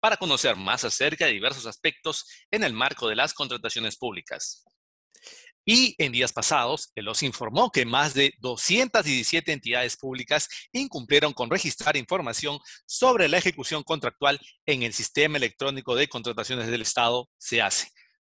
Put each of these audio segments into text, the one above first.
para conocer más acerca de diversos aspectos en el marco de las contrataciones públicas. Y en días pasados, el OS informó que más de 217 entidades públicas incumplieron con registrar información sobre la ejecución contractual en el Sistema Electrónico de Contrataciones del Estado, SEACE.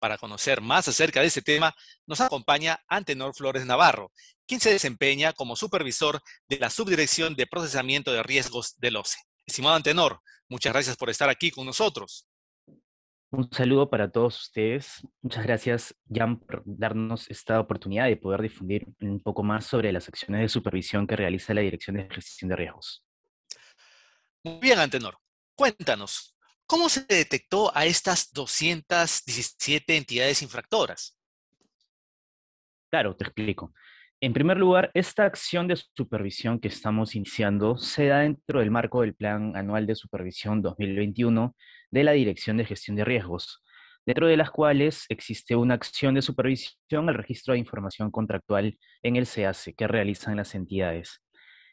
Para conocer más acerca de este tema, nos acompaña Antenor Flores Navarro, quien se desempeña como supervisor de la Subdirección de Procesamiento de Riesgos del OCE. Estimado Antenor, muchas gracias por estar aquí con nosotros. Un saludo para todos ustedes. Muchas gracias, Jan, por darnos esta oportunidad de poder difundir un poco más sobre las acciones de supervisión que realiza la Dirección de Gestión de Riesgos. Muy bien, Antenor. Cuéntanos, ¿cómo se detectó a estas 217 entidades infractoras? Claro, te explico. En primer lugar, esta acción de supervisión que estamos iniciando se da dentro del marco del Plan Anual de Supervisión 2021 de la Dirección de Gestión de Riesgos, dentro de las cuales existe una acción de supervisión al registro de información contractual en el CAC que realizan las entidades.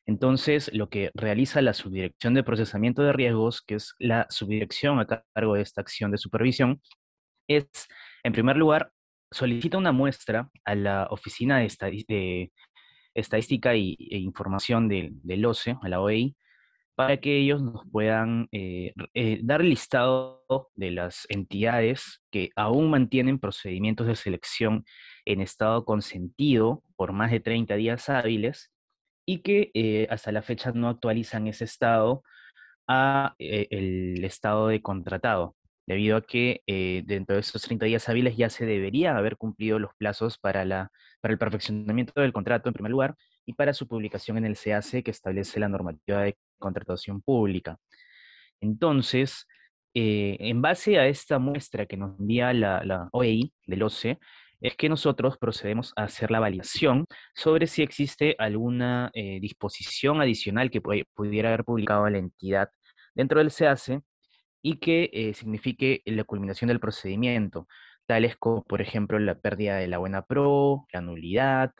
Entonces, lo que realiza la Subdirección de Procesamiento de Riesgos, que es la subdirección a cargo de esta acción de supervisión, es, en primer lugar, solicita una muestra a la Oficina de, Estadística e Información del, OCE, a la OEI, para que ellos nos puedan eh, eh, dar el listado de las entidades que aún mantienen procedimientos de selección en estado consentido por más de 30 días hábiles y que eh, hasta la fecha no actualizan ese estado a el estado de contratado debido a que eh, dentro de esos 30 días hábiles ya se debería haber cumplido los plazos para, la, para el perfeccionamiento del contrato en primer lugar y para su publicación en el CAC que establece la normativa de contratación pública. Entonces, eh, en base a esta muestra que nos envía la, OEI del OCE, es que nosotros procedemos a hacer la validación sobre si existe alguna eh, disposición adicional que pudiera haber publicado la entidad dentro del CAC y que eh, signifique la culminación del procedimiento, tales como, por ejemplo, la pérdida de la buena pro, la nulidad,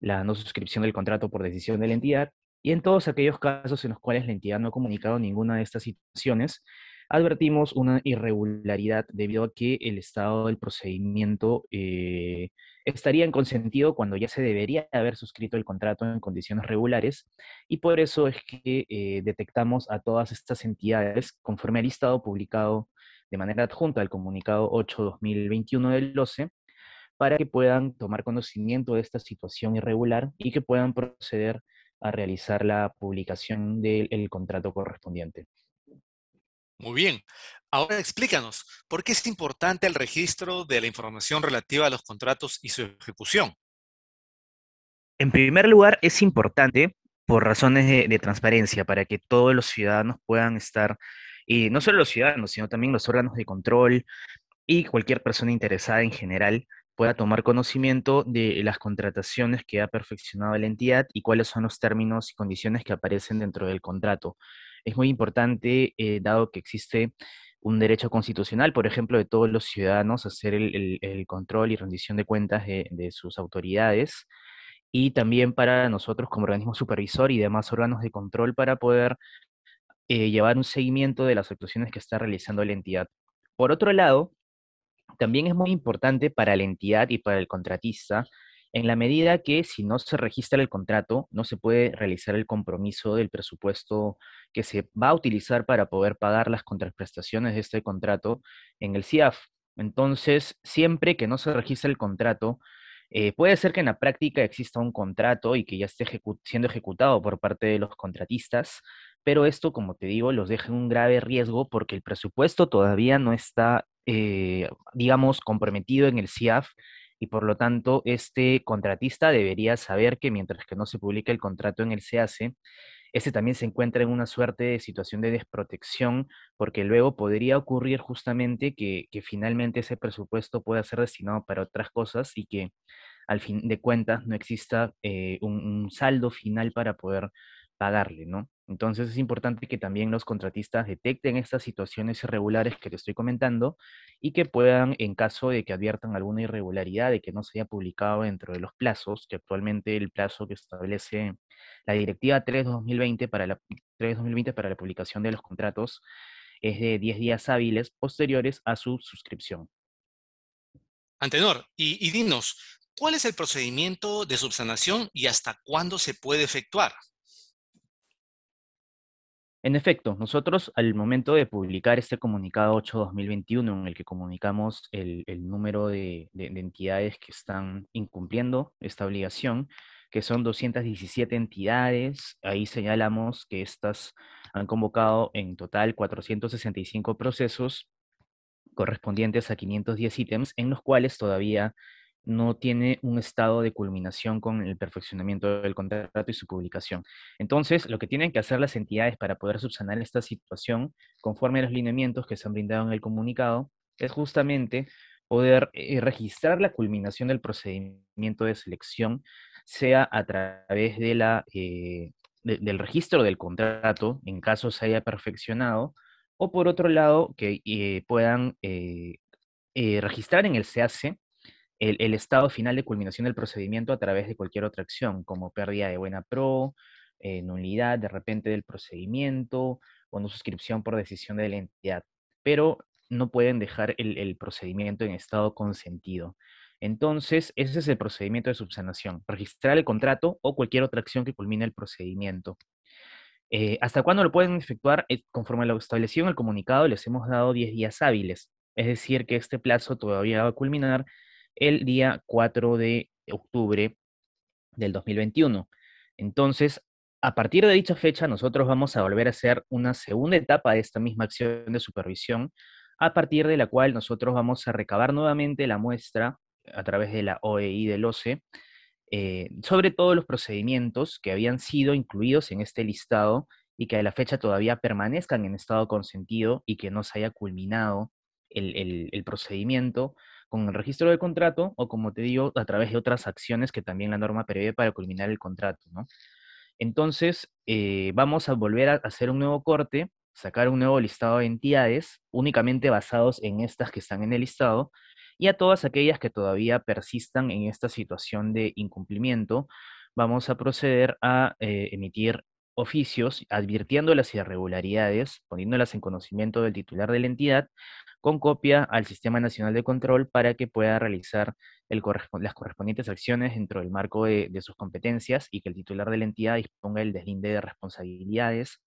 la no suscripción del contrato por decisión de la entidad, y en todos aquellos casos en los cuales la entidad no ha comunicado ninguna de estas situaciones, advertimos una irregularidad debido a que el estado del procedimiento eh, estaría en consentido cuando ya se debería haber suscrito el contrato en condiciones regulares y por eso es que eh, detectamos a todas estas entidades conforme al listado publicado de manera adjunta al comunicado 8-2021 del OCE para que puedan tomar conocimiento de esta situación irregular y que puedan proceder a realizar la publicación del contrato correspondiente. Muy bien. Ahora explícanos, ¿por qué es importante el registro de la información relativa a los contratos y su ejecución? En primer lugar, es importante por razones de, transparencia, para que todos los ciudadanos puedan estar, y no solo los ciudadanos, sino también los órganos de control y cualquier persona interesada en general pueda tomar conocimiento de las contrataciones que ha perfeccionado la entidad y cuáles son los términos y condiciones que aparecen dentro del contrato es muy importante, eh, dado que existe un derecho constitucional, por ejemplo, de todos los ciudadanos a hacer el, control y rendición de cuentas de, sus autoridades, y también para nosotros como organismo supervisor y demás órganos de control para poder eh, llevar un seguimiento de las actuaciones que está realizando la entidad. Por otro lado, también es muy importante para la entidad y para el contratista en la medida que si no se registra el contrato, no se puede realizar el compromiso del presupuesto que se va a utilizar para poder pagar las contraprestaciones de este contrato en el CIAF. Entonces, siempre que no se registre el contrato, eh, puede ser que en la práctica exista un contrato y que ya esté siendo ejecutado por parte de los contratistas, pero esto, como te digo, los deja en un grave riesgo porque el presupuesto todavía no está, eh, digamos, comprometido en el CIAF y por lo tanto este contratista debería saber que mientras que no se publique el contrato en el CAC, ese también se encuentra en una suerte de situación de desprotección, porque luego podría ocurrir justamente que, finalmente ese presupuesto pueda ser destinado para otras cosas y que al fin de cuentas no exista eh, un, saldo final para poder pagarle, ¿no? Entonces es importante que también los contratistas detecten estas situaciones irregulares que te estoy comentando y que puedan, en caso de que adviertan alguna irregularidad de que no se haya publicado dentro de los plazos, que actualmente el plazo que establece la Directiva 3-2020 para la, 3-2020 para la publicación de los contratos es de 10 días hábiles posteriores a su suscripción. Antenor, y dinos, ¿cuál es el procedimiento de subsanación y hasta cuándo se puede efectuar? En efecto, nosotros al momento de publicar este comunicado 8-2021 en el que comunicamos el, número de, entidades que están incumpliendo esta obligación, que son 217 entidades, ahí señalamos que estas han convocado en total 465 procesos correspondientes a 510 ítems, en los cuales todavía no tiene un estado de culminación con el perfeccionamiento del contrato y su publicación. Entonces, lo que tienen que hacer las entidades para poder subsanar esta situación, conforme a los lineamientos que se han brindado en el comunicado, es justamente poder eh, registrar la culminación del procedimiento de selección, sea a través de la, eh, del registro del contrato, en caso se haya perfeccionado, o por otro lado, que eh, puedan registrar en el CAC el, estado final de culminación del procedimiento a través de cualquier otra acción, como pérdida de buena pro, eh, nulidad de repente del procedimiento o no suscripción por decisión de la entidad, pero no pueden dejar el, procedimiento en estado consentido. Entonces, ese es el procedimiento de subsanación, registrar el contrato o cualquier otra acción que culmine el procedimiento. Eh, ¿Hasta cuándo lo pueden efectuar? Eh, conforme a lo establecido en el comunicado, les hemos dado 10 días hábiles, es decir, que este plazo todavía va a culminar el día 4 de octubre del 2021. Entonces, a partir de dicha fecha, nosotros vamos a volver a hacer una segunda etapa de esta misma acción de supervisión, a partir de la cual nosotros vamos a recabar nuevamente la muestra a través de la OEI del OCE eh, sobre todos los procedimientos que habían sido incluidos en este listado y que a la fecha todavía permanezcan en estado consentido y que no se haya culminado el procedimiento con el registro de contrato o, como te digo, a través de otras acciones que también la norma prevé para culminar el contrato, ¿no? Entonces, eh, vamos a volver a hacer un nuevo corte, sacar un nuevo listado de entidades, únicamente basados en estas que están en el listado, y a todas aquellas que todavía persistan en esta situación de incumplimiento, vamos a proceder a eh, emitir oficios advirtiendo las irregularidades, poniéndolas en conocimiento del titular de la entidad, con copia al Sistema Nacional de Control para que pueda realizar las correspondientes acciones dentro del marco de, sus competencias y que el titular de la entidad disponga el deslinde de responsabilidades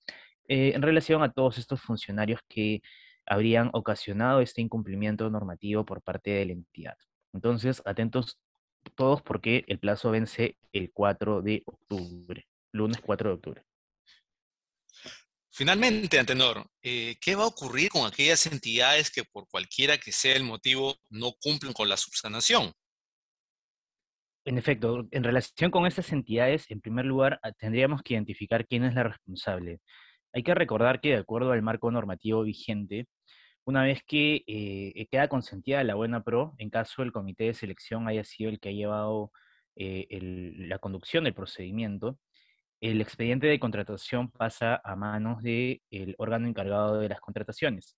eh, en relación a todos estos funcionarios que habrían ocasionado este incumplimiento normativo por parte de la entidad. Entonces, atentos todos porque el plazo vence el 4 de octubre, lunes 4 de octubre. Finalmente, Antenor, eh, ¿qué va a ocurrir con aquellas entidades que por cualquiera que sea el motivo no cumplen con la subsanación? En efecto, en relación con estas entidades, en primer lugar, ah, tendríamos que identificar quién es la responsable. Hay que recordar que de acuerdo al marco normativo vigente, una vez que eh, queda consentida la buena pro, en caso el comité de selección haya sido el que ha llevado eh, la conducción del procedimiento, el expediente de contratación pasa a manos del órgano encargado de las contrataciones.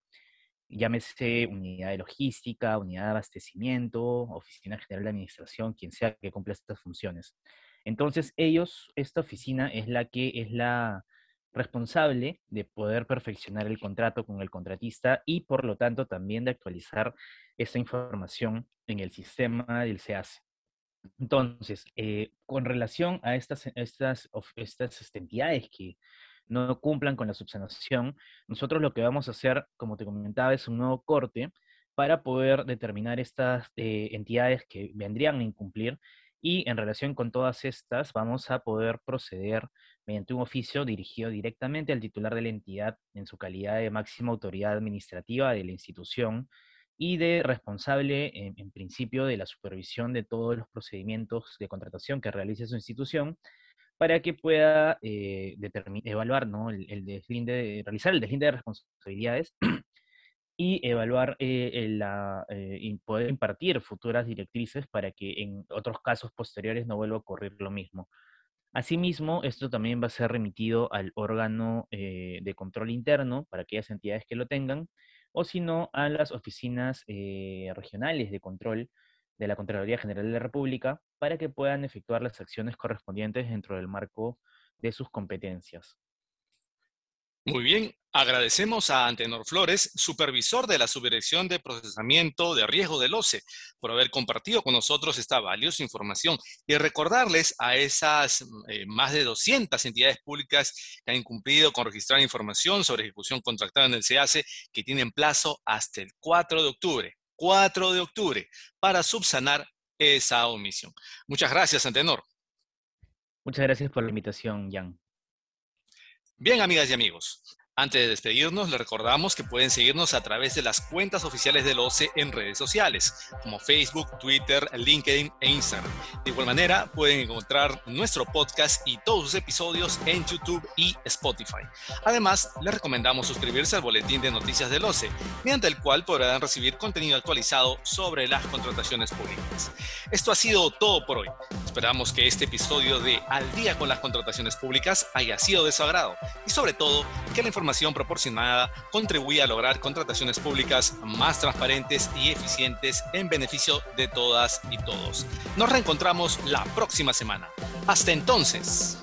Llámese unidad de logística, unidad de abastecimiento, oficina general de administración, quien sea que cumpla estas funciones. Entonces, ellos, esta oficina es la que es la responsable de poder perfeccionar el contrato con el contratista y, por lo tanto, también de actualizar esta información en el sistema del CAC. Entonces, eh, con relación a estas, estas, estas este, entidades que no cumplan con la subsanación, nosotros lo que vamos a hacer, como te comentaba, es un nuevo corte para poder determinar estas eh, entidades que vendrían a incumplir y en relación con todas estas vamos a poder proceder mediante un oficio dirigido directamente al titular de la entidad en su calidad de máxima autoridad administrativa de la institución y de responsable, en, principio, de la supervisión de todos los procedimientos de contratación que realice su institución, para que pueda eh, evaluar ¿no? el, el realizar el deslinde de responsabilidades y evaluar eh, la, eh, y poder impartir futuras directrices para que en otros casos posteriores no vuelva a ocurrir lo mismo. Asimismo, esto también va a ser remitido al órgano de control interno para aquellas entidades que lo tengan, o si no, a las oficinas regionales de control de la Contraloría General de la República para que puedan efectuar las acciones correspondientes dentro del marco de sus competencias. Muy bien, agradecemos a Antenor Flores, supervisor de la Subdirección de Procesamiento de Riesgo del OCE, por haber compartido con nosotros esta valiosa información y recordarles a esas eh, más de 200 entidades públicas que han incumplido con registrar información sobre ejecución contractada en el SEACE que tienen plazo hasta el 4 de octubre. 4 de octubre para subsanar esa omisión. Muchas gracias, Antenor. Muchas gracias por la invitación, Jan. Bien, amigas y amigos, antes de despedirnos, les recordamos que pueden seguirnos a través de las cuentas oficiales del OCE en redes sociales, como Facebook, Twitter, LinkedIn e Instagram. De igual manera, pueden encontrar nuestro podcast y todos sus episodios en YouTube y Spotify. Además, les recomendamos suscribirse al boletín de noticias del OCE, mediante el cual podrán recibir contenido actualizado sobre las contrataciones públicas. Esto ha sido todo por hoy. Esperamos que este episodio de Al día con las contrataciones públicas haya sido de su agrado y sobre todo que la información proporcionada contribuye a lograr contrataciones públicas más transparentes y eficientes en beneficio de todas y todos. Nos reencontramos la próxima semana. Hasta entonces.